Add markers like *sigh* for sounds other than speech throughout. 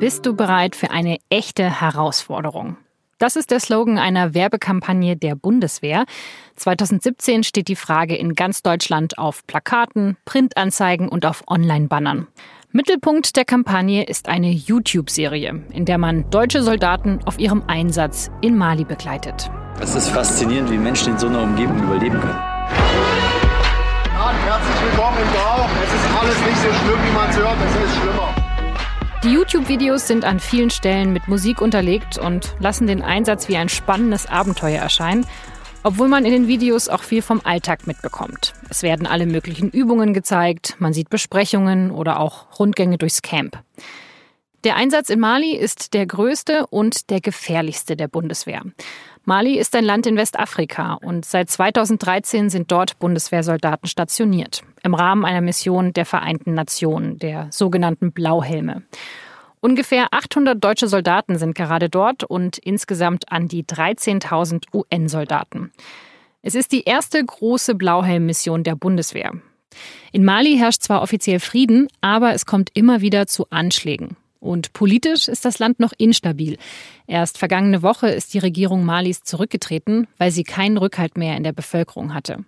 Bist du bereit für eine echte Herausforderung? Das ist der Slogan einer Werbekampagne der Bundeswehr. 2017 steht die Frage in ganz Deutschland auf Plakaten, Printanzeigen und auf Online-Bannern. Mittelpunkt der Kampagne ist eine YouTube-Serie, in der man deutsche Soldaten auf ihrem Einsatz in Mali begleitet. Es ist faszinierend, wie Menschen in so einer Umgebung überleben können. Ja, herzlich willkommen im Grau. Es ist alles nicht so schlimm, wie man es hört. Es ist schlimmer. Die YouTube-Videos sind an vielen Stellen mit Musik unterlegt und lassen den Einsatz wie ein spannendes Abenteuer erscheinen, obwohl man in den Videos auch viel vom Alltag mitbekommt. Es werden alle möglichen Übungen gezeigt, man sieht Besprechungen oder auch Rundgänge durchs Camp. Der Einsatz in Mali ist der größte und der gefährlichste der Bundeswehr. Mali ist ein Land in Westafrika und seit 2013 sind dort Bundeswehrsoldaten stationiert im Rahmen einer Mission der Vereinten Nationen, der sogenannten Blauhelme. Ungefähr 800 deutsche Soldaten sind gerade dort und insgesamt an die 13.000 UN-Soldaten. Es ist die erste große Blauhelm-Mission der Bundeswehr. In Mali herrscht zwar offiziell Frieden, aber es kommt immer wieder zu Anschlägen. Und politisch ist das Land noch instabil. Erst vergangene Woche ist die Regierung Malis zurückgetreten, weil sie keinen Rückhalt mehr in der Bevölkerung hatte.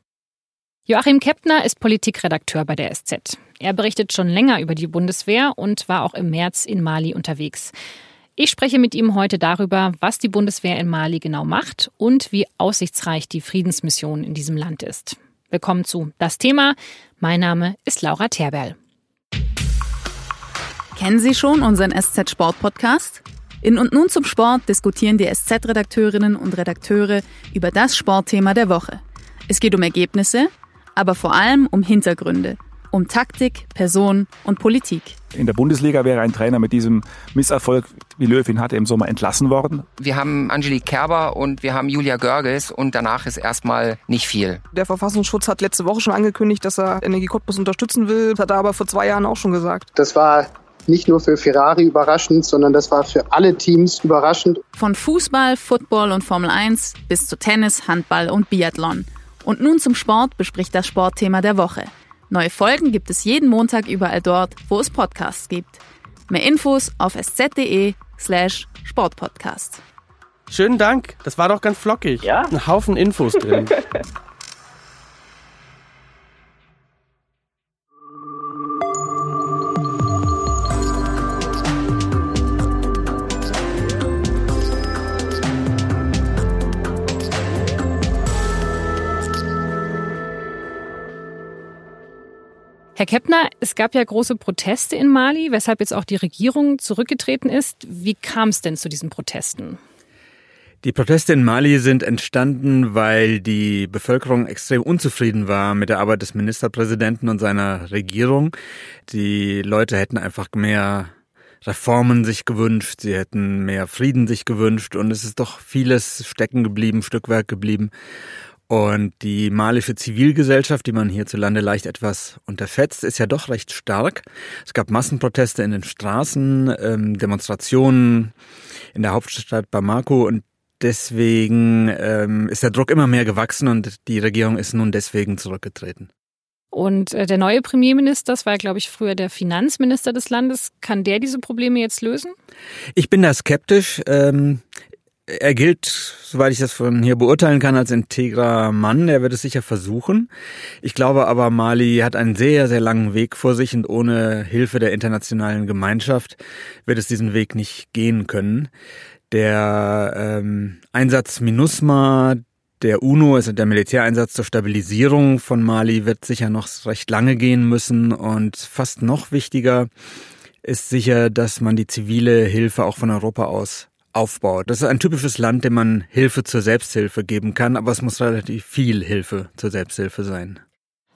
Joachim Keppner ist Politikredakteur bei der SZ. Er berichtet schon länger über die Bundeswehr und war auch im März in Mali unterwegs. Ich spreche mit ihm heute darüber, was die Bundeswehr in Mali genau macht und wie aussichtsreich die Friedensmission in diesem Land ist. Willkommen zu Das Thema. Mein Name ist Laura Terberl. Kennen Sie schon unseren SZ Sport Podcast? In und nun zum Sport diskutieren die SZ-Redakteurinnen und Redakteure über das Sportthema der Woche. Es geht um Ergebnisse, aber vor allem um Hintergründe, um Taktik, Person und Politik. In der Bundesliga wäre ein Trainer mit diesem Misserfolg, wie Löwin hatte, im Sommer entlassen worden. Wir haben Angelique Kerber und wir haben Julia Görges und danach ist erstmal nicht viel. Der Verfassungsschutz hat letzte Woche schon angekündigt, dass er Energie Cottbus unterstützen will. Das hat er aber vor zwei Jahren auch schon gesagt. Das war nicht nur für Ferrari überraschend, sondern das war für alle Teams überraschend. Von Fußball, Football und Formel 1 bis zu Tennis, Handball und Biathlon. Und nun zum Sport bespricht das Sportthema der Woche. Neue Folgen gibt es jeden Montag überall dort, wo es Podcasts gibt. Mehr Infos auf sz.de slash Sportpodcast. Schönen Dank, das war doch ganz flockig. Ja? Ein Haufen Infos drin. *laughs* Herr Keppner, es gab ja große Proteste in Mali, weshalb jetzt auch die Regierung zurückgetreten ist. Wie kam es denn zu diesen Protesten? Die Proteste in Mali sind entstanden, weil die Bevölkerung extrem unzufrieden war mit der Arbeit des Ministerpräsidenten und seiner Regierung. Die Leute hätten einfach mehr Reformen sich gewünscht, sie hätten mehr Frieden sich gewünscht und es ist doch vieles stecken geblieben, Stückwerk geblieben. Und die malische Zivilgesellschaft, die man hierzulande leicht etwas unterschätzt, ist ja doch recht stark. Es gab Massenproteste in den Straßen, ähm, Demonstrationen in der Hauptstadt Bamako und deswegen ähm, ist der Druck immer mehr gewachsen und die Regierung ist nun deswegen zurückgetreten. Und äh, der neue Premierminister, das war, glaube ich, früher der Finanzminister des Landes, kann der diese Probleme jetzt lösen? Ich bin da skeptisch. Ähm, er gilt, soweit ich das von hier beurteilen kann, als integrer Mann. Er wird es sicher versuchen. Ich glaube aber, Mali hat einen sehr, sehr langen Weg vor sich und ohne Hilfe der internationalen Gemeinschaft wird es diesen Weg nicht gehen können. Der ähm, Einsatz MINUSMA der UNO, also der Militäreinsatz zur Stabilisierung von Mali, wird sicher noch recht lange gehen müssen und fast noch wichtiger ist sicher, dass man die zivile Hilfe auch von Europa aus aufbaut. Das ist ein typisches Land, dem man Hilfe zur Selbsthilfe geben kann, aber es muss relativ viel Hilfe zur Selbsthilfe sein.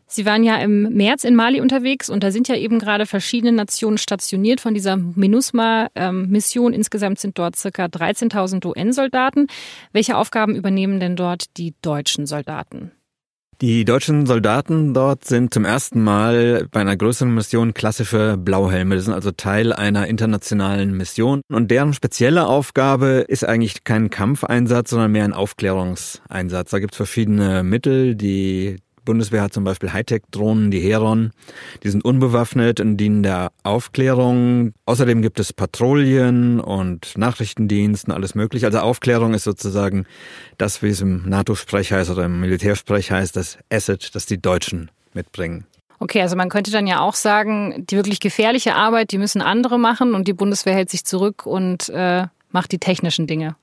Sie waren ja im März in Mali unterwegs und da sind ja eben gerade verschiedene Nationen stationiert von dieser MINUSMA-Mission. Insgesamt sind dort circa 13.000 UN-Soldaten. Welche Aufgaben übernehmen denn dort die deutschen Soldaten? Die deutschen Soldaten dort sind zum ersten Mal bei einer größeren Mission klassische Blauhelme. Das sind also Teil einer internationalen Mission. Und deren spezielle Aufgabe ist eigentlich kein Kampfeinsatz, sondern mehr ein Aufklärungseinsatz. Da gibt es verschiedene Mittel, die Bundeswehr hat zum Beispiel Hightech-Drohnen, die Heron, die sind unbewaffnet und dienen der Aufklärung. Außerdem gibt es Patrouillen und Nachrichtendiensten, alles mögliche. Also Aufklärung ist sozusagen das, wie es im NATO-Sprech heißt oder im Militärsprech heißt, das Asset, das die Deutschen mitbringen. Okay, also man könnte dann ja auch sagen, die wirklich gefährliche Arbeit, die müssen andere machen und die Bundeswehr hält sich zurück und äh, macht die technischen Dinge.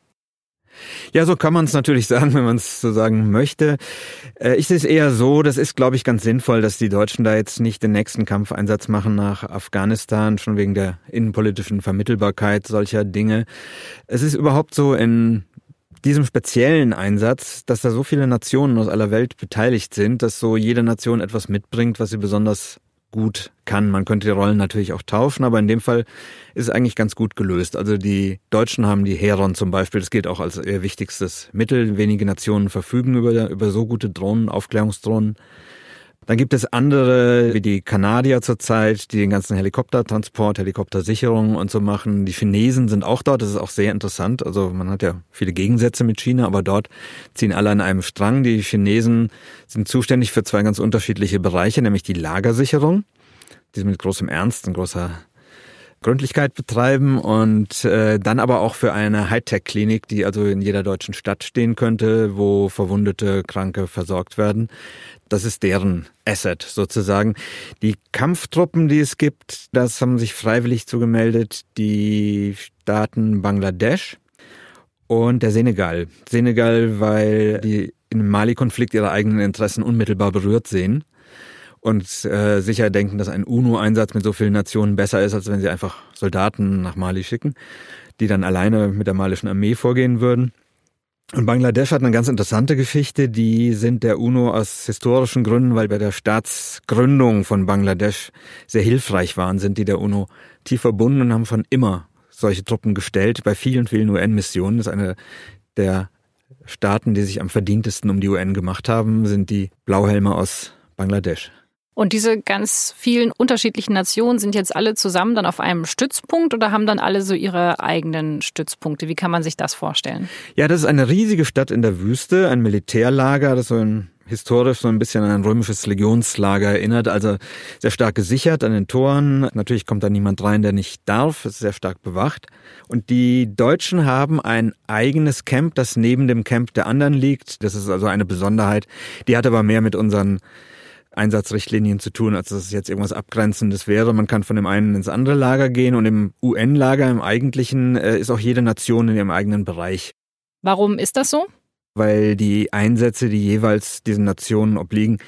Ja, so kann man es natürlich *laughs* sagen, wenn man es so sagen möchte. Äh, ich sehe es eher so, das ist, glaube ich, ganz sinnvoll, dass die Deutschen da jetzt nicht den nächsten Kampfeinsatz machen nach Afghanistan, schon wegen der innenpolitischen Vermittelbarkeit solcher Dinge. Es ist überhaupt so in diesem speziellen Einsatz, dass da so viele Nationen aus aller Welt beteiligt sind, dass so jede Nation etwas mitbringt, was sie besonders gut kann. Man könnte die Rollen natürlich auch tauschen, aber in dem Fall ist es eigentlich ganz gut gelöst. Also die Deutschen haben die Heron zum Beispiel, das gilt auch als ihr wichtigstes Mittel. Wenige Nationen verfügen über, über so gute Drohnen, Aufklärungsdrohnen. Dann gibt es andere, wie die Kanadier zurzeit, die den ganzen Helikoptertransport, Helikoptersicherung und so machen. Die Chinesen sind auch dort, das ist auch sehr interessant. Also man hat ja viele Gegensätze mit China, aber dort ziehen alle an einem Strang. Die Chinesen sind zuständig für zwei ganz unterschiedliche Bereiche, nämlich die Lagersicherung, die sind mit großem Ernst und großer Gründlichkeit betreiben und äh, dann aber auch für eine Hightech-Klinik, die also in jeder deutschen Stadt stehen könnte, wo verwundete Kranke versorgt werden. Das ist deren Asset sozusagen. Die Kampftruppen, die es gibt, das haben sich freiwillig zugemeldet die Staaten Bangladesch und der Senegal. Senegal, weil die im Mali-Konflikt ihre eigenen Interessen unmittelbar berührt sehen und äh, sicher denken, dass ein UNO-Einsatz mit so vielen Nationen besser ist, als wenn sie einfach Soldaten nach Mali schicken, die dann alleine mit der malischen Armee vorgehen würden. Und Bangladesch hat eine ganz interessante Geschichte. Die sind der UNO aus historischen Gründen, weil bei der Staatsgründung von Bangladesch sehr hilfreich waren, sind die der UNO tief verbunden und haben schon immer solche Truppen gestellt bei vielen, vielen UN-Missionen. Ist eine der Staaten, die sich am verdientesten um die UN gemacht haben, sind die Blauhelme aus Bangladesch. Und diese ganz vielen unterschiedlichen Nationen sind jetzt alle zusammen dann auf einem Stützpunkt oder haben dann alle so ihre eigenen Stützpunkte? Wie kann man sich das vorstellen? Ja, das ist eine riesige Stadt in der Wüste, ein Militärlager, das so ein historisch so ein bisschen an ein römisches Legionslager erinnert, also sehr stark gesichert an den Toren. Natürlich kommt da niemand rein, der nicht darf, es ist sehr stark bewacht. Und die Deutschen haben ein eigenes Camp, das neben dem Camp der anderen liegt. Das ist also eine Besonderheit. Die hat aber mehr mit unseren Einsatzrichtlinien zu tun, als dass es jetzt irgendwas Abgrenzendes wäre. Man kann von dem einen ins andere Lager gehen und im UN-Lager, im eigentlichen, äh, ist auch jede Nation in ihrem eigenen Bereich. Warum ist das so? Weil die Einsätze, die jeweils diesen Nationen obliegen,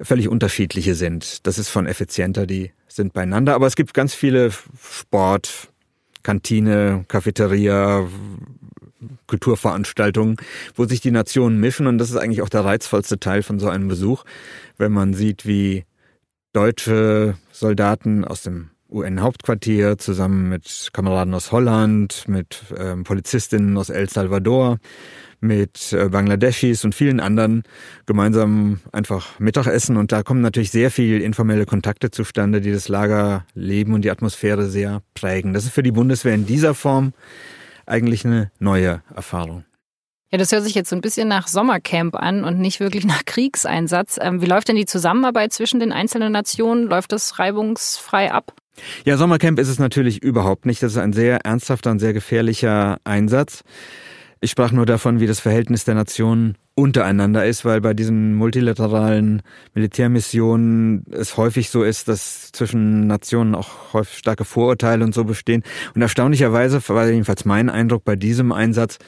völlig unterschiedliche sind. Das ist von effizienter, die sind beieinander. Aber es gibt ganz viele Sport, Kantine, Cafeteria, Kulturveranstaltungen, wo sich die Nationen mischen und das ist eigentlich auch der reizvollste Teil von so einem Besuch, wenn man sieht, wie deutsche Soldaten aus dem UN-Hauptquartier zusammen mit Kameraden aus Holland, mit ähm, Polizistinnen aus El Salvador, mit äh, Bangladeschis und vielen anderen gemeinsam einfach Mittagessen und da kommen natürlich sehr viel informelle Kontakte zustande, die das Lagerleben und die Atmosphäre sehr prägen. Das ist für die Bundeswehr in dieser Form eigentlich eine neue Erfahrung. Ja, das hört sich jetzt so ein bisschen nach Sommercamp an und nicht wirklich nach Kriegseinsatz. Ähm, wie läuft denn die Zusammenarbeit zwischen den einzelnen Nationen? Läuft das reibungsfrei ab? Ja, Sommercamp ist es natürlich überhaupt nicht. Das ist ein sehr ernsthafter und sehr gefährlicher Einsatz. Ich sprach nur davon, wie das Verhältnis der Nationen untereinander ist, weil bei diesen multilateralen Militärmissionen es häufig so ist, dass zwischen Nationen auch häufig starke Vorurteile und so bestehen. Und erstaunlicherweise war jedenfalls mein Eindruck bei diesem Einsatz,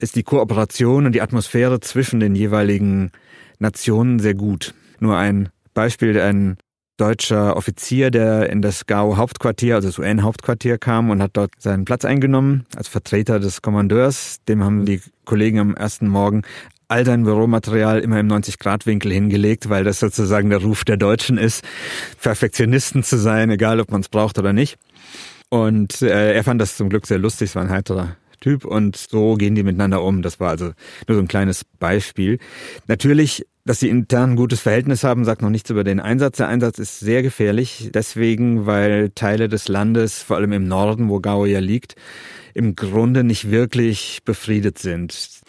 ist die Kooperation und die Atmosphäre zwischen den jeweiligen Nationen sehr gut. Nur ein Beispiel, ein deutscher Offizier, der in das GAU-Hauptquartier, also das UN-Hauptquartier kam und hat dort seinen Platz eingenommen als Vertreter des Kommandeurs. Dem haben die Kollegen am ersten Morgen all sein Büromaterial immer im 90-Grad-Winkel hingelegt, weil das sozusagen der Ruf der Deutschen ist, Perfektionisten zu sein, egal ob man es braucht oder nicht. Und äh, er fand das zum Glück sehr lustig, es war ein heiterer Typ und so gehen die miteinander um. Das war also nur so ein kleines Beispiel. Natürlich dass sie intern ein gutes Verhältnis haben, sagt noch nichts über den Einsatz. Der Einsatz ist sehr gefährlich, deswegen, weil Teile des Landes, vor allem im Norden, wo Gao ja liegt, im Grunde nicht wirklich befriedet sind.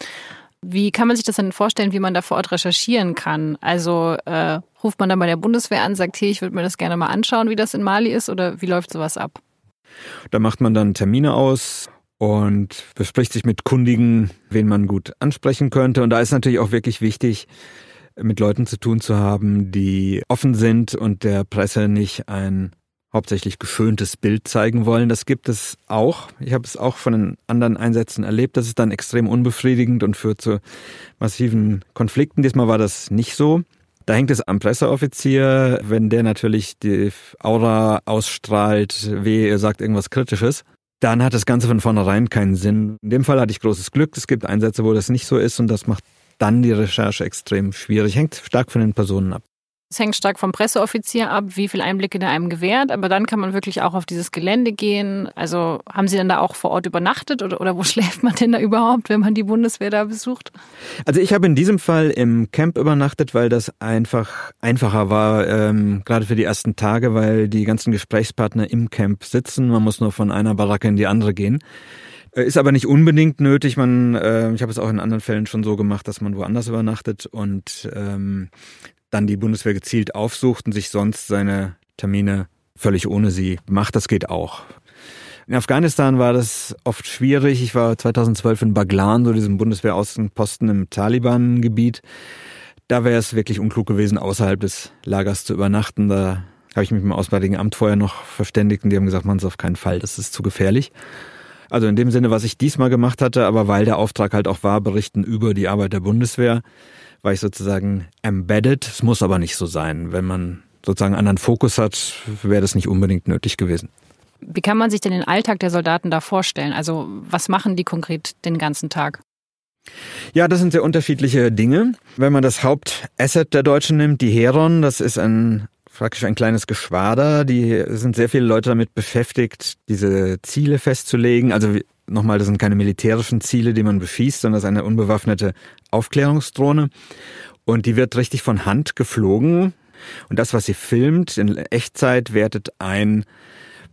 Wie kann man sich das denn vorstellen, wie man da vor Ort recherchieren kann? Also äh, ruft man dann bei der Bundeswehr an, sagt, hey, ich würde mir das gerne mal anschauen, wie das in Mali ist, oder wie läuft sowas ab? Da macht man dann Termine aus und bespricht sich mit Kundigen, wen man gut ansprechen könnte. Und da ist natürlich auch wirklich wichtig, mit Leuten zu tun zu haben, die offen sind und der Presse nicht ein hauptsächlich geschöntes Bild zeigen wollen. Das gibt es auch. Ich habe es auch von den anderen Einsätzen erlebt. Das ist dann extrem unbefriedigend und führt zu massiven Konflikten. Diesmal war das nicht so. Da hängt es am Presseoffizier, wenn der natürlich die Aura ausstrahlt, weh, er sagt irgendwas Kritisches, dann hat das Ganze von vornherein keinen Sinn. In dem Fall hatte ich großes Glück. Es gibt Einsätze, wo das nicht so ist und das macht dann die Recherche extrem schwierig. Hängt stark von den Personen ab. Es hängt stark vom Presseoffizier ab, wie viel Einblicke der einem gewährt, aber dann kann man wirklich auch auf dieses Gelände gehen. Also haben Sie dann da auch vor Ort übernachtet oder, oder wo *laughs* schläft man denn da überhaupt, wenn man die Bundeswehr da besucht? Also ich habe in diesem Fall im Camp übernachtet, weil das einfach einfacher war, ähm, gerade für die ersten Tage, weil die ganzen Gesprächspartner im Camp sitzen. Man muss nur von einer Baracke in die andere gehen. Äh, ist aber nicht unbedingt nötig. Man, äh, ich habe es auch in anderen Fällen schon so gemacht, dass man woanders übernachtet und ähm, dann die Bundeswehr gezielt aufsucht und sich sonst seine Termine völlig ohne sie macht. Das geht auch. In Afghanistan war das oft schwierig. Ich war 2012 in Baglan, so diesem Bundeswehraußenposten im Taliban-Gebiet. Da wäre es wirklich unklug gewesen, außerhalb des Lagers zu übernachten. Da habe ich mich mit dem Auswärtigen Amt vorher noch verständigt und die haben gesagt, man es auf keinen Fall, das ist zu gefährlich. Also in dem Sinne, was ich diesmal gemacht hatte, aber weil der Auftrag halt auch war, berichten über die Arbeit der Bundeswehr, war ich sozusagen embedded. Es muss aber nicht so sein. Wenn man sozusagen einen anderen Fokus hat, wäre das nicht unbedingt nötig gewesen. Wie kann man sich denn den Alltag der Soldaten da vorstellen? Also was machen die konkret den ganzen Tag? Ja, das sind sehr unterschiedliche Dinge. Wenn man das Hauptasset der Deutschen nimmt, die Heron, das ist ein praktisch ein kleines Geschwader. Die sind sehr viele Leute damit beschäftigt, diese Ziele festzulegen. Also nochmal, das sind keine militärischen Ziele, die man beschießt, sondern das ist eine unbewaffnete Aufklärungsdrohne. Und die wird richtig von Hand geflogen. Und das, was sie filmt, in Echtzeit wertet ein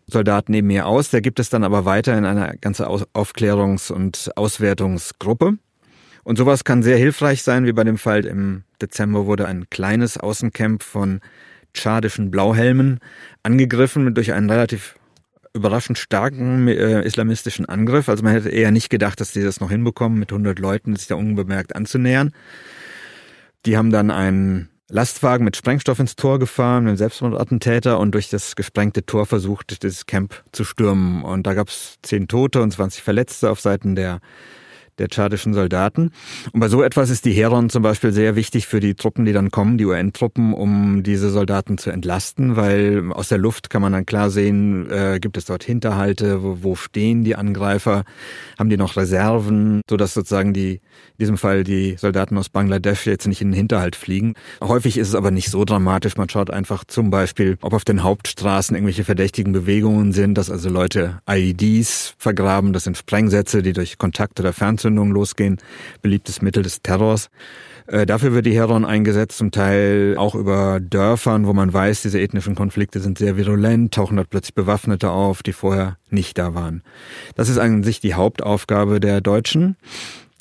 Soldat neben mir aus. Der gibt es dann aber weiter in eine ganze Aufklärungs- und Auswertungsgruppe. Und sowas kann sehr hilfreich sein, wie bei dem Fall im Dezember wurde ein kleines Außencamp von tschadischen Blauhelmen angegriffen durch einen relativ überraschend starken äh, islamistischen Angriff. Also man hätte eher nicht gedacht, dass die das noch hinbekommen, mit 100 Leuten sich da unbemerkt anzunähern. Die haben dann einen Lastwagen mit Sprengstoff ins Tor gefahren, mit einem Selbstmordattentäter und durch das gesprengte Tor versucht, das Camp zu stürmen. Und da gab es zehn Tote und 20 Verletzte auf Seiten der der tschadischen Soldaten. Und bei so etwas ist die Heron zum Beispiel sehr wichtig für die Truppen, die dann kommen, die UN-Truppen, um diese Soldaten zu entlasten, weil aus der Luft kann man dann klar sehen, äh, gibt es dort Hinterhalte, wo, wo stehen die Angreifer, haben die noch Reserven, so dass sozusagen die, in diesem Fall die Soldaten aus Bangladesch jetzt nicht in den Hinterhalt fliegen. Häufig ist es aber nicht so dramatisch. Man schaut einfach zum Beispiel, ob auf den Hauptstraßen irgendwelche verdächtigen Bewegungen sind, dass also Leute IEDs vergraben, das sind Sprengsätze, die durch Kontakt oder Fernsehen Brandzündungen losgehen, beliebtes Mittel des Terrors. Äh, dafür wird die Heron eingesetzt, zum Teil auch über Dörfern, wo man weiß, diese ethnischen Konflikte sind sehr virulent, tauchen dort plötzlich Bewaffnete auf, die vorher nicht da waren. Das ist an sich die Hauptaufgabe der Deutschen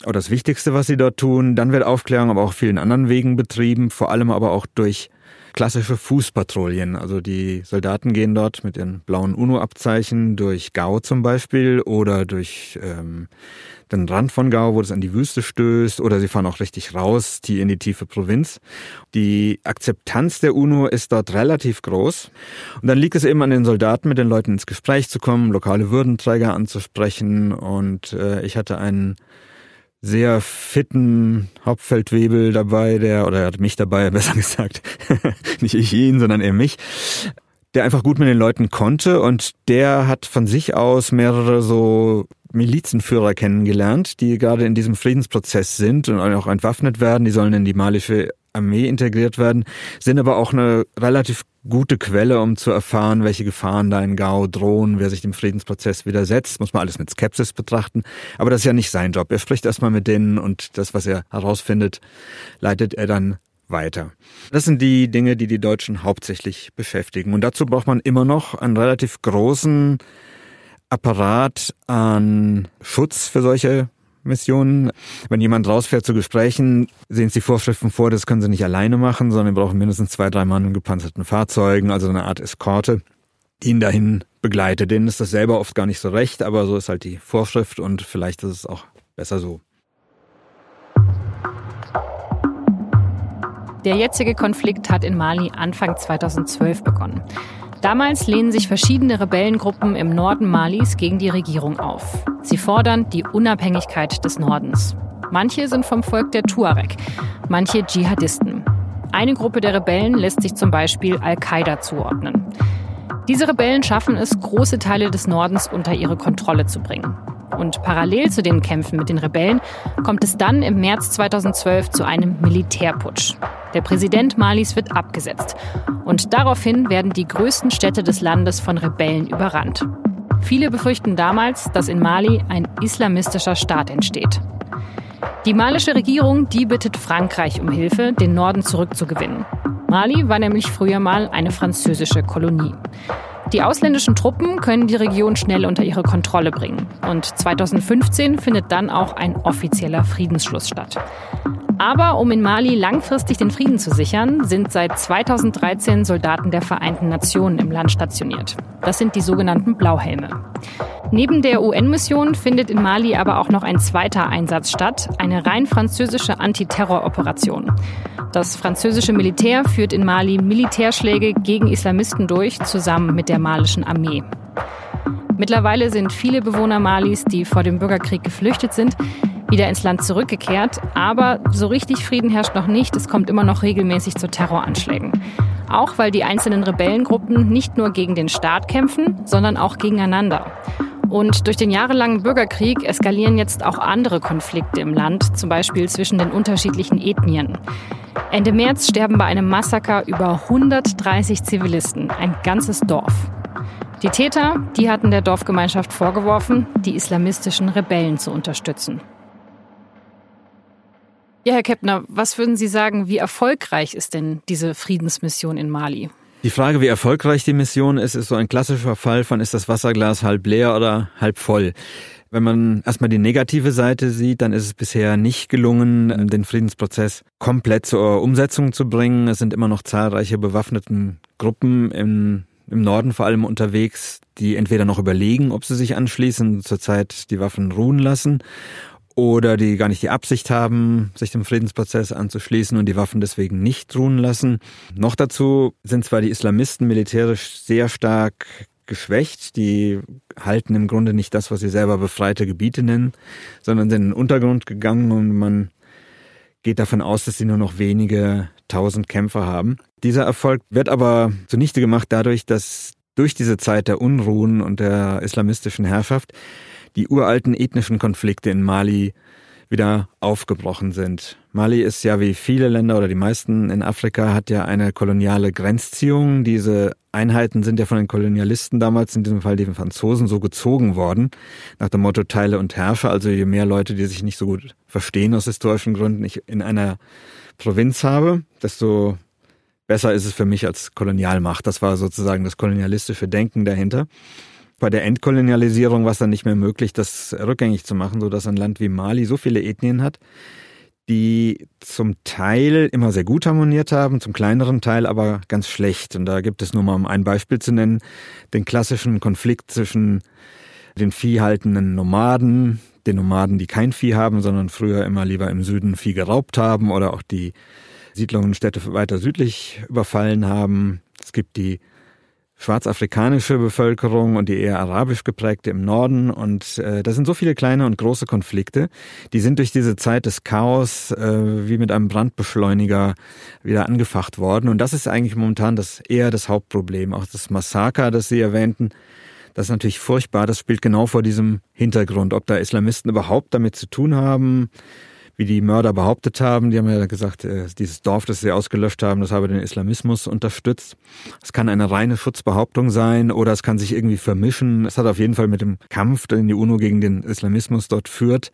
oder das Wichtigste, was sie dort tun. Dann wird Aufklärung aber auch vielen anderen Wegen betrieben, vor allem aber auch durch klassische Fußpatrouillen. Also die Soldaten gehen dort mit ihren blauen UNO-Abzeichen durch Gao zum Beispiel oder durch ähm, den Rand von Gao, wo es an die Wüste stößt, oder sie fahren auch richtig raus, die in die tiefe Provinz. Die Akzeptanz der UNO ist dort relativ groß. Und dann liegt es eben an den Soldaten, mit den Leuten ins Gespräch zu kommen, lokale Würdenträger anzusprechen. Und äh, ich hatte einen sehr fitten Hauptfeldwebel dabei, der, oder er hat mich dabei, *laughs* besser gesagt, *laughs* nicht ich ihn, sondern er mich, der einfach gut mit den Leuten konnte und der hat von sich aus mehrere so Milizenführer kennengelernt, die gerade in diesem Friedensprozess sind und auch entwaffnet werden. Die sollen in die malische Armee integriert werden, sind aber auch eine relativ gute Quelle, um zu erfahren, welche Gefahren da in Gao drohen, wer sich dem Friedensprozess widersetzt. Muss man alles mit Skepsis betrachten. Aber das ist ja nicht sein Job. Er spricht erstmal mit denen und das, was er herausfindet, leitet er dann weiter. Das sind die Dinge, die die Deutschen hauptsächlich beschäftigen. Und dazu braucht man immer noch einen relativ großen Apparat an Schutz für solche Missionen. Wenn jemand rausfährt zu Gesprächen, sehen sie Vorschriften vor, das können sie nicht alleine machen, sondern brauchen mindestens zwei, drei Mann in gepanzerten Fahrzeugen, also eine Art Eskorte, die ihn dahin begleitet. Denen ist das selber oft gar nicht so recht, aber so ist halt die Vorschrift und vielleicht ist es auch besser so. Der jetzige Konflikt hat in Mali Anfang 2012 begonnen. Damals lehnen sich verschiedene Rebellengruppen im Norden Malis gegen die Regierung auf. Sie fordern die Unabhängigkeit des Nordens. Manche sind vom Volk der Tuareg, manche Dschihadisten. Eine Gruppe der Rebellen lässt sich zum Beispiel Al-Qaida zuordnen. Diese Rebellen schaffen es, große Teile des Nordens unter ihre Kontrolle zu bringen. Und parallel zu den Kämpfen mit den Rebellen kommt es dann im März 2012 zu einem Militärputsch. Der Präsident Malis wird abgesetzt. Und daraufhin werden die größten Städte des Landes von Rebellen überrannt. Viele befürchten damals, dass in Mali ein islamistischer Staat entsteht. Die malische Regierung, die bittet Frankreich um Hilfe, den Norden zurückzugewinnen. Mali war nämlich früher mal eine französische Kolonie. Die ausländischen Truppen können die Region schnell unter ihre Kontrolle bringen. Und 2015 findet dann auch ein offizieller Friedensschluss statt. Aber um in Mali langfristig den Frieden zu sichern, sind seit 2013 Soldaten der Vereinten Nationen im Land stationiert. Das sind die sogenannten Blauhelme. Neben der UN-Mission findet in Mali aber auch noch ein zweiter Einsatz statt, eine rein französische Antiterroroperation. Das französische Militär führt in Mali Militärschläge gegen Islamisten durch, zusammen mit der malischen Armee. Mittlerweile sind viele Bewohner Malis, die vor dem Bürgerkrieg geflüchtet sind, wieder ins Land zurückgekehrt. Aber so richtig Frieden herrscht noch nicht. Es kommt immer noch regelmäßig zu Terroranschlägen. Auch weil die einzelnen Rebellengruppen nicht nur gegen den Staat kämpfen, sondern auch gegeneinander. Und durch den jahrelangen Bürgerkrieg eskalieren jetzt auch andere Konflikte im Land, zum Beispiel zwischen den unterschiedlichen Ethnien. Ende März sterben bei einem Massaker über 130 Zivilisten, ein ganzes Dorf. Die Täter, die hatten der Dorfgemeinschaft vorgeworfen, die islamistischen Rebellen zu unterstützen. Ja, Herr Keppner, was würden Sie sagen, wie erfolgreich ist denn diese Friedensmission in Mali? Die Frage, wie erfolgreich die Mission ist, ist so ein klassischer Fall von, ist das Wasserglas halb leer oder halb voll? Wenn man erstmal die negative Seite sieht, dann ist es bisher nicht gelungen, den Friedensprozess komplett zur Umsetzung zu bringen. Es sind immer noch zahlreiche bewaffneten Gruppen im, im Norden vor allem unterwegs, die entweder noch überlegen, ob sie sich anschließen, zurzeit die Waffen ruhen lassen, oder die gar nicht die Absicht haben, sich dem Friedensprozess anzuschließen und die Waffen deswegen nicht ruhen lassen. Noch dazu sind zwar die Islamisten militärisch sehr stark geschwächt. Die halten im Grunde nicht das, was sie selber befreite Gebiete nennen, sondern sind in den Untergrund gegangen und man geht davon aus, dass sie nur noch wenige tausend Kämpfer haben. Dieser Erfolg wird aber zunichte gemacht dadurch, dass durch diese Zeit der Unruhen und der islamistischen Herrschaft die uralten ethnischen Konflikte in Mali wieder aufgebrochen sind. Mali ist ja wie viele Länder oder die meisten in Afrika hat ja eine koloniale Grenzziehung. Diese Einheiten sind ja von den Kolonialisten damals, in diesem Fall die Franzosen, so gezogen worden, nach dem Motto Teile und Herrsche. Also je mehr Leute, die sich nicht so gut verstehen aus historischen Gründen, ich in einer Provinz habe, desto besser ist es für mich als Kolonialmacht. Das war sozusagen das kolonialistische Denken dahinter bei der Entkolonialisierung war es dann nicht mehr möglich, das rückgängig zu machen, sodass ein Land wie Mali so viele Ethnien hat, die zum Teil immer sehr gut harmoniert haben, zum kleineren Teil aber ganz schlecht. Und da gibt es nur mal, um ein Beispiel zu nennen, den klassischen Konflikt zwischen den viehhaltenden Nomaden, den Nomaden, die kein Vieh haben, sondern früher immer lieber im Süden Vieh geraubt haben oder auch die Siedlungen, Städte weiter südlich überfallen haben. Es gibt die schwarzafrikanische Bevölkerung und die eher arabisch geprägte im Norden. Und äh, da sind so viele kleine und große Konflikte, die sind durch diese Zeit des Chaos äh, wie mit einem Brandbeschleuniger wieder angefacht worden. Und das ist eigentlich momentan das eher das Hauptproblem. Auch das Massaker, das Sie erwähnten, das ist natürlich furchtbar. Das spielt genau vor diesem Hintergrund, ob da Islamisten überhaupt damit zu tun haben wie die Mörder behauptet haben. Die haben ja gesagt, äh, dieses Dorf, das sie ausgelöscht haben, das habe den Islamismus unterstützt. Es kann eine reine Schutzbehauptung sein oder es kann sich irgendwie vermischen. Es hat auf jeden Fall mit dem Kampf, den die UNO gegen den Islamismus dort führt,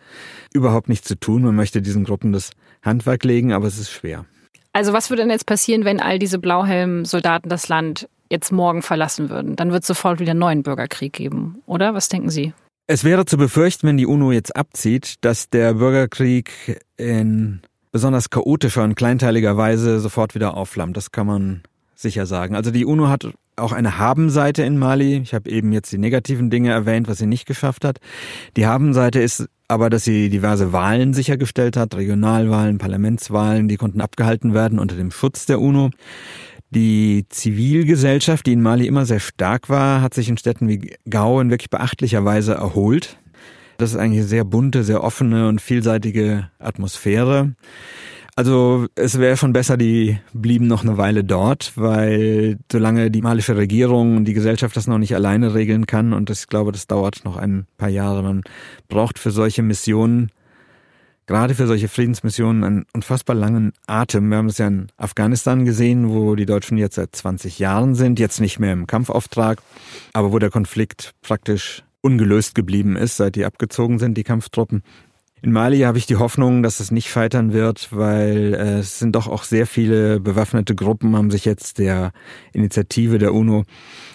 überhaupt nichts zu tun. Man möchte diesen Gruppen das Handwerk legen, aber es ist schwer. Also was würde denn jetzt passieren, wenn all diese Blauhelm-Soldaten das Land jetzt morgen verlassen würden? Dann wird es sofort wieder einen neuen Bürgerkrieg geben, oder? Was denken Sie? Es wäre zu befürchten, wenn die UNO jetzt abzieht, dass der Bürgerkrieg in besonders chaotischer und kleinteiliger Weise sofort wieder aufflammt. Das kann man sicher sagen. Also die UNO hat auch eine Habenseite in Mali. Ich habe eben jetzt die negativen Dinge erwähnt, was sie nicht geschafft hat. Die Habenseite ist aber, dass sie diverse Wahlen sichergestellt hat, Regionalwahlen, Parlamentswahlen, die konnten abgehalten werden unter dem Schutz der UNO. Die Zivilgesellschaft, die in Mali immer sehr stark war, hat sich in Städten wie Gao in wirklich beachtlicher Weise erholt. Das ist eigentlich eine sehr bunte, sehr offene und vielseitige Atmosphäre. Also es wäre schon besser, die blieben noch eine Weile dort, weil solange die malische Regierung und die Gesellschaft das noch nicht alleine regeln kann, und ich glaube, das dauert noch ein paar Jahre, man braucht für solche Missionen, gerade für solche Friedensmissionen, einen unfassbar langen Atem. Wir haben das ja in Afghanistan gesehen, wo die Deutschen jetzt seit 20 Jahren sind, jetzt nicht mehr im Kampfauftrag, aber wo der Konflikt praktisch ungelöst geblieben ist, seit die abgezogen sind, die Kampftruppen. In Mali habe ich die Hoffnung, dass es nicht scheitern wird, weil äh, es sind doch auch sehr viele bewaffnete Gruppen, haben sich jetzt der Initiative der UNO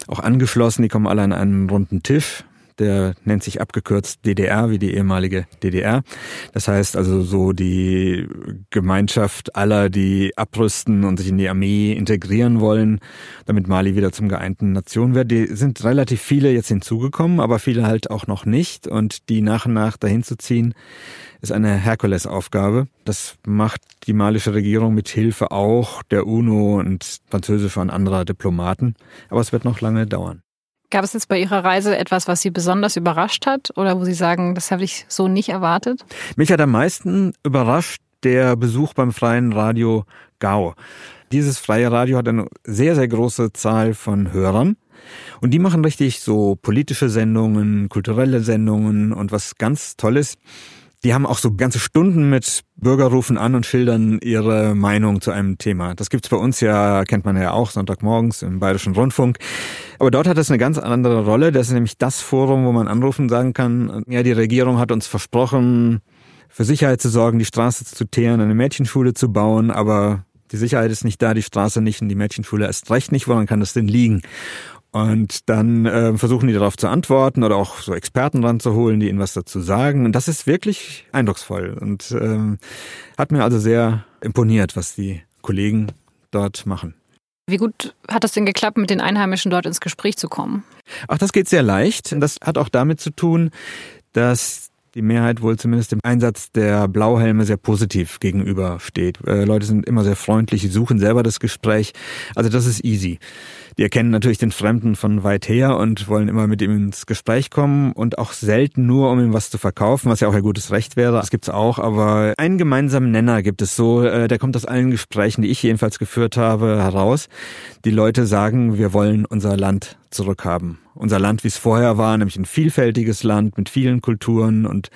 auch angeschlossen. Die kommen alle an einen runden Tisch der nennt sich abgekürzt DDR, wie die ehemalige DDR. Das heißt also so die Gemeinschaft aller, die abrüsten und sich in die Armee integrieren wollen, damit Mali wieder zum geeinten Nation wird. Die sind relativ viele jetzt hinzugekommen, aber viele halt auch noch nicht. Und die nach und nach dahin zu ziehen, ist eine Herkulesaufgabe. Das macht die malische Regierung mit Hilfe auch der UNO und französischer und anderer Diplomaten. Aber es wird noch lange dauern. Gab es jetzt bei Ihrer Reise etwas, was Sie besonders überrascht hat oder wo Sie sagen, das habe ich so nicht erwartet? Mich hat am meisten überrascht der Besuch beim freien Radio Gao. Dieses freie Radio hat eine sehr, sehr große Zahl von Hörern. Und die machen richtig so politische Sendungen, kulturelle Sendungen und was ganz Tolles. Die haben auch so ganze Stunden mit Bürger rufen an und schildern ihre Meinung zu einem Thema. Das gibt's bei uns ja, kennt man ja auch, Sonntagmorgens im Bayerischen Rundfunk. Aber dort hat es eine ganz andere Rolle. Das ist nämlich das Forum, wo man anrufen und sagen kann, ja, die Regierung hat uns versprochen, für Sicherheit zu sorgen, die Straße zu teeren, eine Mädchenschule zu bauen, aber die Sicherheit ist nicht da, die Straße nicht und die Mädchenschule erst recht nicht. Woran kann das denn liegen? Und dann äh, versuchen die darauf zu antworten oder auch so Experten ranzuholen, die ihnen was dazu sagen. Und das ist wirklich eindrucksvoll und ähm, hat mir also sehr imponiert, was die Kollegen dort machen. Wie gut hat es denn geklappt, mit den Einheimischen dort ins Gespräch zu kommen? Ach, das geht sehr leicht. Das hat auch damit zu tun, dass die Mehrheit wohl zumindest dem Einsatz der Blauhelme sehr positiv gegenübersteht. Äh, Leute sind immer sehr freundlich, sie suchen selber das Gespräch. Also das ist easy. Die erkennen natürlich den Fremden von weit her und wollen immer mit ihm ins Gespräch kommen und auch selten nur, um ihm was zu verkaufen, was ja auch ein gutes Recht wäre. Das gibt's auch, aber einen gemeinsamen Nenner gibt es so, äh, der kommt aus allen Gesprächen, die ich jedenfalls geführt habe, heraus. Die Leute sagen, wir wollen unser Land zurückhaben. Unser Land, wie es vorher war, nämlich ein vielfältiges Land mit vielen Kulturen und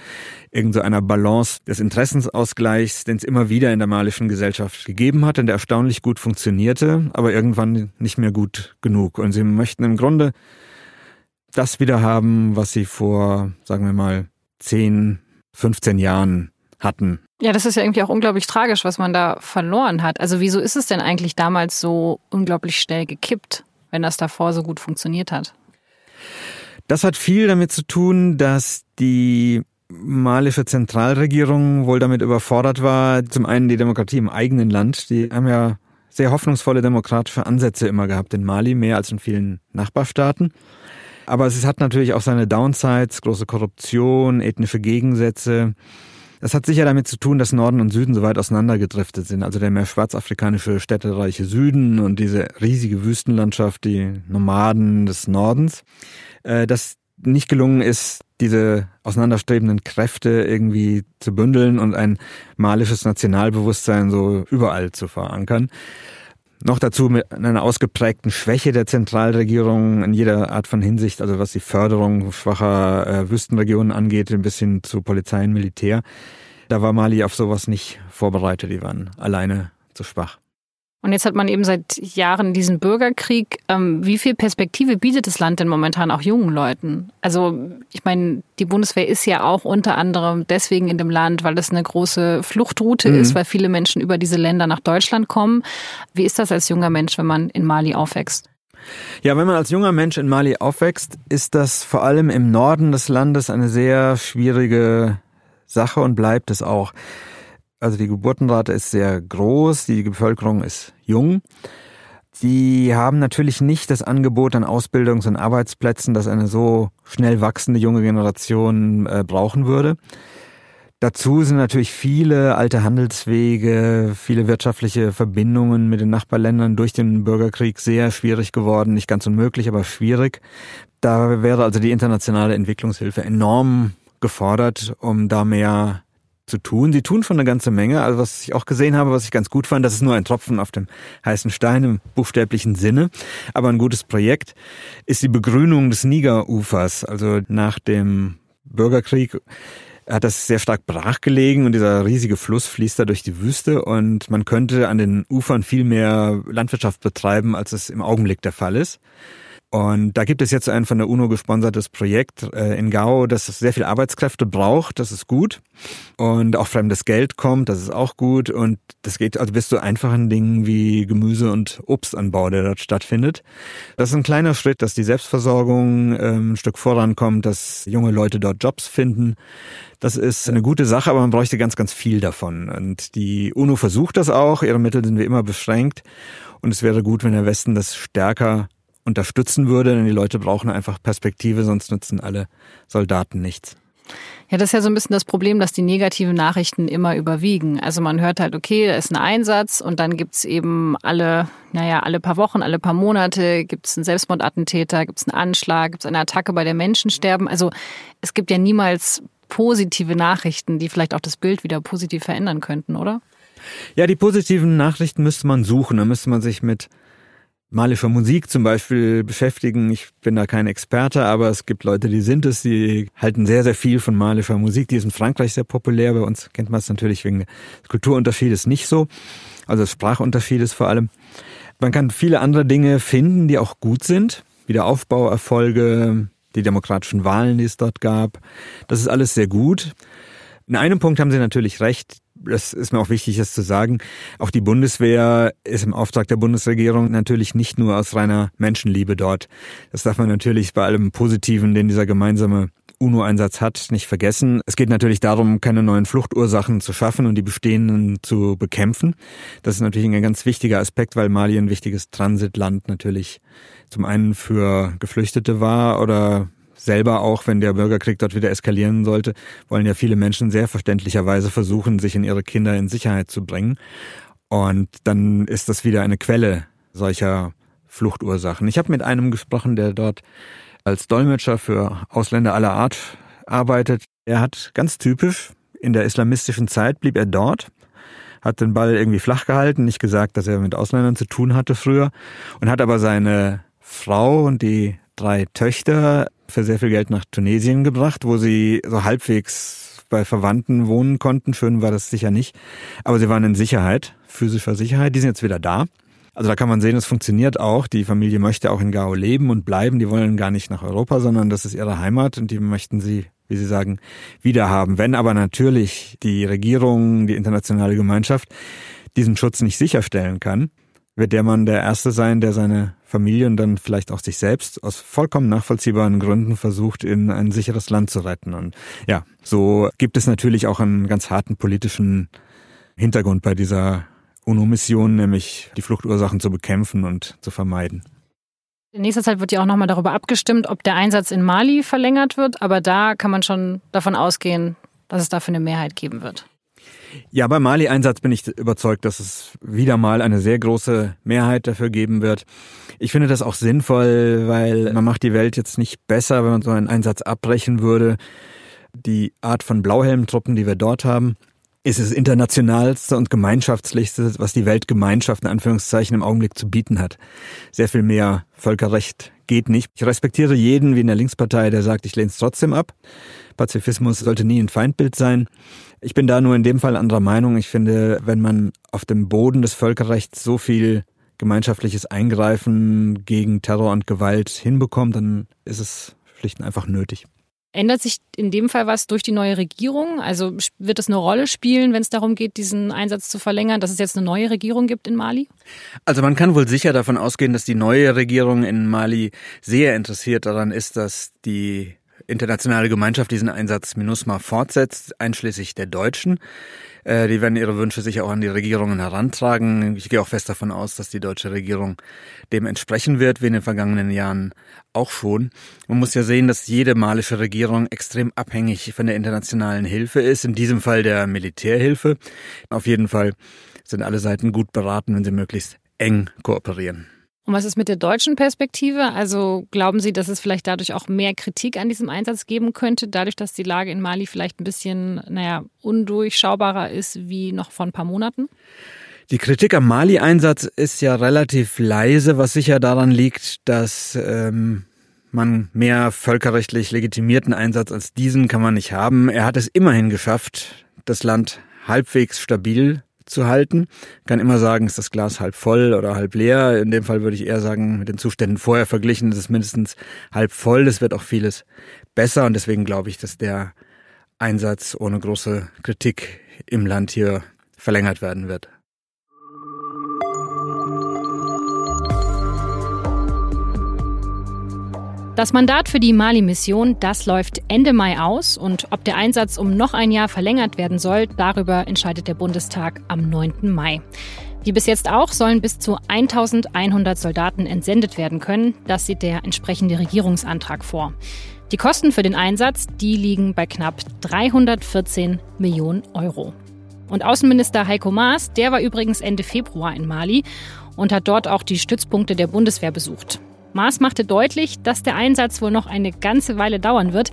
irgend so einer Balance des Interessensausgleichs, den es immer wieder in der malischen Gesellschaft gegeben hat und der erstaunlich gut funktionierte, aber irgendwann nicht mehr gut genug. Und sie möchten im Grunde das wieder haben, was sie vor, sagen wir mal, 10, 15 Jahren hatten. Ja, das ist ja irgendwie auch unglaublich tragisch, was man da verloren hat. Also wieso ist es denn eigentlich damals so unglaublich schnell gekippt? Wenn das davor so gut funktioniert hat? Das hat viel damit zu tun, dass die malische Zentralregierung wohl damit überfordert war. Zum einen die Demokratie im eigenen Land. Die haben ja sehr hoffnungsvolle demokratische Ansätze immer gehabt in Mali, mehr als in vielen Nachbarstaaten. Aber es hat natürlich auch seine Downsides, große Korruption, ethnische Gegensätze. Das hat sicher damit zu tun, dass Norden und Süden so weit auseinandergedriftet sind. Also der mehr schwarzafrikanische städtereiche Süden und diese riesige Wüstenlandschaft, die Nomaden des Nordens. Äh, dass nicht gelungen ist, diese auseinanderstrebenden Kräfte irgendwie zu bündeln und ein malisches Nationalbewusstsein so überall zu verankern. Noch dazu mit einer ausgeprägten Schwäche der Zentralregierung in jeder Art von Hinsicht, also was die Förderung schwacher äh, Wüstenregionen angeht, ein bisschen zu Polizei und Militär. Da war Mali auf sowas nicht vorbereitet, die waren alleine zu schwach. Und jetzt hat man eben seit Jahren diesen Bürgerkrieg. Ähm, wie viel Perspektive bietet das Land denn momentan auch jungen Leuten? Also ich meine, die Bundeswehr ist ja auch unter anderem deswegen in dem Land, weil das eine große Fluchtroute mhm. ist, weil viele Menschen über diese Länder nach Deutschland kommen. Wie ist das als junger Mensch, wenn man in Mali aufwächst? Ja, wenn man als junger Mensch in Mali aufwächst, ist das vor allem im Norden des Landes eine sehr schwierige Sache und bleibt es auch. Also die Geburtenrate ist sehr groß, die Bevölkerung ist jung. Die haben natürlich nicht das Angebot an Ausbildungs- und Arbeitsplätzen, das eine so schnell wachsende junge Generation äh, brauchen würde. Dazu sind natürlich viele alte Handelswege, viele wirtschaftliche Verbindungen mit den Nachbarländern durch den Bürgerkrieg sehr schwierig geworden. Nicht ganz unmöglich, aber schwierig. Da wäre also die internationale Entwicklungshilfe enorm gefordert, um da mehr zu tun. Sie tun schon eine ganze Menge. Also was ich auch gesehen habe, was ich ganz gut fand, das ist nur ein Tropfen auf dem heißen Stein im buchstäblichen Sinne. Aber ein gutes Projekt ist die Begrünung des Nigerufers. Also nach dem Bürgerkrieg hat das sehr stark brachgelegen und dieser riesige Fluss fließt da durch die Wüste und man könnte an den Ufern viel mehr Landwirtschaft betreiben, als es im Augenblick der Fall ist. Und da gibt es jetzt ein von der UNO gesponsertes Projekt äh, in Gao, das sehr viel Arbeitskräfte braucht. Das ist gut. Und auch fremdes Geld kommt, das ist auch gut. Und das geht also bis zu einfachen Dingen wie Gemüse- und Obstanbau, der dort stattfindet. Das ist ein kleiner Schritt, dass die Selbstversorgung ähm, ein Stück vorankommt, dass junge Leute dort Jobs finden. Das ist eine gute Sache, aber man bräuchte ganz, ganz viel davon. Und die UNO versucht das auch. Ihre Mittel sind wie immer beschränkt. Und es wäre gut, wenn der Westen das stärker unterstützen würde, denn die Leute brauchen einfach Perspektive, sonst nutzen alle Soldaten nichts. Ja, das ist ja so ein bisschen das Problem, dass die negativen Nachrichten immer überwiegen. Also man hört halt, okay, da ist ein Einsatz und dann gibt's eben alle, naja, alle paar Wochen, alle paar Monate gibt's einen Selbstmordattentäter, gibt's einen Anschlag, gibt's eine Attacke, bei der Menschen sterben. Also es gibt ja niemals positive Nachrichten, die vielleicht auch das Bild wieder positiv verändern könnten, oder? Ja, die positiven Nachrichten müsste man suchen. Da müsste man sich mit malischer Musik zum Beispiel beschäftigen. Ich bin da kein Experte, aber es gibt Leute, die sind es, die halten sehr, sehr viel von malischer Musik. Die ist in Frankreich sehr populär. Bei uns kennt man es natürlich wegen des Kulturunterschiedes nicht so, also des Sprachunterschiedes vor allem. Man kann viele andere Dinge finden, die auch gut sind. Wiederaufbauerfolge, die demokratischen Wahlen, die es dort gab. Das ist alles sehr gut. In einem Punkt haben Sie natürlich recht das ist mir auch wichtig, das zu sagen, auch die Bundeswehr ist im Auftrag der Bundesregierung natürlich nicht nur aus reiner Menschenliebe dort. Das darf man natürlich bei allem Positiven, den dieser gemeinsame UNO-Einsatz hat, nicht vergessen. Es geht natürlich darum, keine neuen Fluchtursachen zu schaffen und die bestehenden zu bekämpfen. Das ist natürlich ein ganz wichtiger Aspekt, weil Mali ein wichtiges Transitland natürlich zum einen für Geflüchtete war oder selber auch, wenn der Bürgerkrieg dort wieder eskalieren sollte, wollen ja viele Menschen sehr verständlicherweise versuchen, sich in ihre Kinder in Sicherheit zu bringen. Und dann ist das wieder eine Quelle solcher Fluchtursachen. Ich habe mit einem gesprochen, der dort als Dolmetscher für Ausländer aller Art arbeitet. Er hat ganz typisch in der islamistischen Zeit blieb er dort, hat den Ball irgendwie flach gehalten, nicht gesagt, dass er mit Ausländern zu tun hatte früher und hat aber seine Frau und die drei Töchter für sehr viel Geld nach Tunesien gebracht, wo sie so halbwegs bei Verwandten wohnen konnten. Schön war das sicher nicht. Aber sie waren in Sicherheit, physischer Sicherheit. Die sind jetzt wieder da. Also da kann man sehen, es funktioniert auch. Die Familie möchte auch in Gao leben und bleiben. Die wollen gar nicht nach Europa, sondern das ist ihre Heimat und die möchten sie, wie Sie sagen, wiederhaben. Wenn aber natürlich die Regierung, die internationale Gemeinschaft diesen Schutz nicht sicherstellen kann, wird der Mann der Erste sein, der seine Familie und dann vielleicht auch sich selbst aus vollkommen nachvollziehbaren Gründen versucht, in ein sicheres Land zu retten. Und ja, so gibt es natürlich auch einen ganz harten politischen Hintergrund bei dieser UNO-Mission, nämlich die Fluchtursachen zu bekämpfen und zu vermeiden. In nächster Zeit wird ja auch nochmal darüber abgestimmt, ob der Einsatz in Mali verlängert wird, aber da kann man schon davon ausgehen, dass es dafür eine Mehrheit geben wird. Ja, beim Mali-Einsatz bin ich überzeugt, dass es wieder mal eine sehr große Mehrheit dafür geben wird. Ich finde das auch sinnvoll, weil man macht die Welt jetzt nicht besser, wenn man so einen Einsatz abbrechen würde. Die Art von Blauhelmtruppen, die wir dort haben, ist das internationalste und gemeinschaftslichste, was die Weltgemeinschaft in Anführungszeichen im Augenblick zu bieten hat. Sehr viel mehr Völkerrecht geht nicht. Ich respektiere jeden wie in der Linkspartei, der sagt, ich lehne es trotzdem ab. Pazifismus sollte nie ein Feindbild sein. Ich bin da nur in dem Fall anderer Meinung. Ich finde, wenn man auf dem Boden des Völkerrechts so viel gemeinschaftliches Eingreifen gegen Terror und Gewalt hinbekommt, dann ist es schlicht und einfach nötig. Ändert sich in dem Fall was durch die neue Regierung? Also wird es eine Rolle spielen, wenn es darum geht, diesen Einsatz zu verlängern, dass es jetzt eine neue Regierung gibt in Mali? Also man kann wohl sicher davon ausgehen, dass die neue Regierung in Mali sehr interessiert daran ist, dass die internationale Gemeinschaft diesen Einsatz MINUSMA fortsetzt, einschließlich der Deutschen. Äh, die werden ihre Wünsche sicher auch an die Regierungen herantragen. Ich gehe auch fest davon aus, dass die deutsche Regierung dem entsprechen wird, wie in den vergangenen Jahren auch schon. Man muss ja sehen, dass jede malische Regierung extrem abhängig von der internationalen Hilfe ist, in diesem Fall der Militärhilfe. Auf jeden Fall sind alle Seiten gut beraten, wenn sie möglichst eng kooperieren. Und was ist mit der deutschen Perspektive? Also glauben Sie, dass es vielleicht dadurch auch mehr Kritik an diesem Einsatz geben könnte, dadurch, dass die Lage in Mali vielleicht ein bisschen, naja, undurchschaubarer ist wie noch vor ein paar Monaten? Die Kritik am Mali-Einsatz ist ja relativ leise, was sicher daran liegt, dass ähm, man mehr völkerrechtlich legitimierten Einsatz als diesen kann man nicht haben. Er hat es immerhin geschafft, das Land halbwegs stabil zu halten. Kann immer sagen, ist das Glas halb voll oder halb leer. In dem Fall würde ich eher sagen, mit den Zuständen vorher verglichen, ist es mindestens halb voll. Es wird auch vieles besser und deswegen glaube ich, dass der Einsatz ohne große Kritik im Land hier verlängert werden wird. Das Mandat für die Mali-Mission, das läuft Ende Mai aus und ob der Einsatz um noch ein Jahr verlängert werden soll, darüber entscheidet der Bundestag am 9. Mai. Wie bis jetzt auch sollen bis zu 1100 Soldaten entsendet werden können. Das sieht der entsprechende Regierungsantrag vor. Die Kosten für den Einsatz, die liegen bei knapp 314 Millionen Euro. Und Außenminister Heiko Maas, der war übrigens Ende Februar in Mali und hat dort auch die Stützpunkte der Bundeswehr besucht. Maas machte deutlich, dass der Einsatz wohl noch eine ganze Weile dauern wird.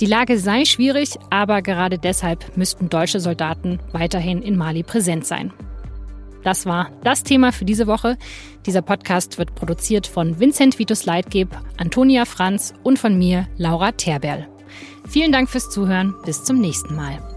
Die Lage sei schwierig, aber gerade deshalb müssten deutsche Soldaten weiterhin in Mali präsent sein. Das war das Thema für diese Woche. Dieser Podcast wird produziert von Vincent Vitus Leitgeb, Antonia Franz und von mir, Laura Terberl. Vielen Dank fürs Zuhören. Bis zum nächsten Mal.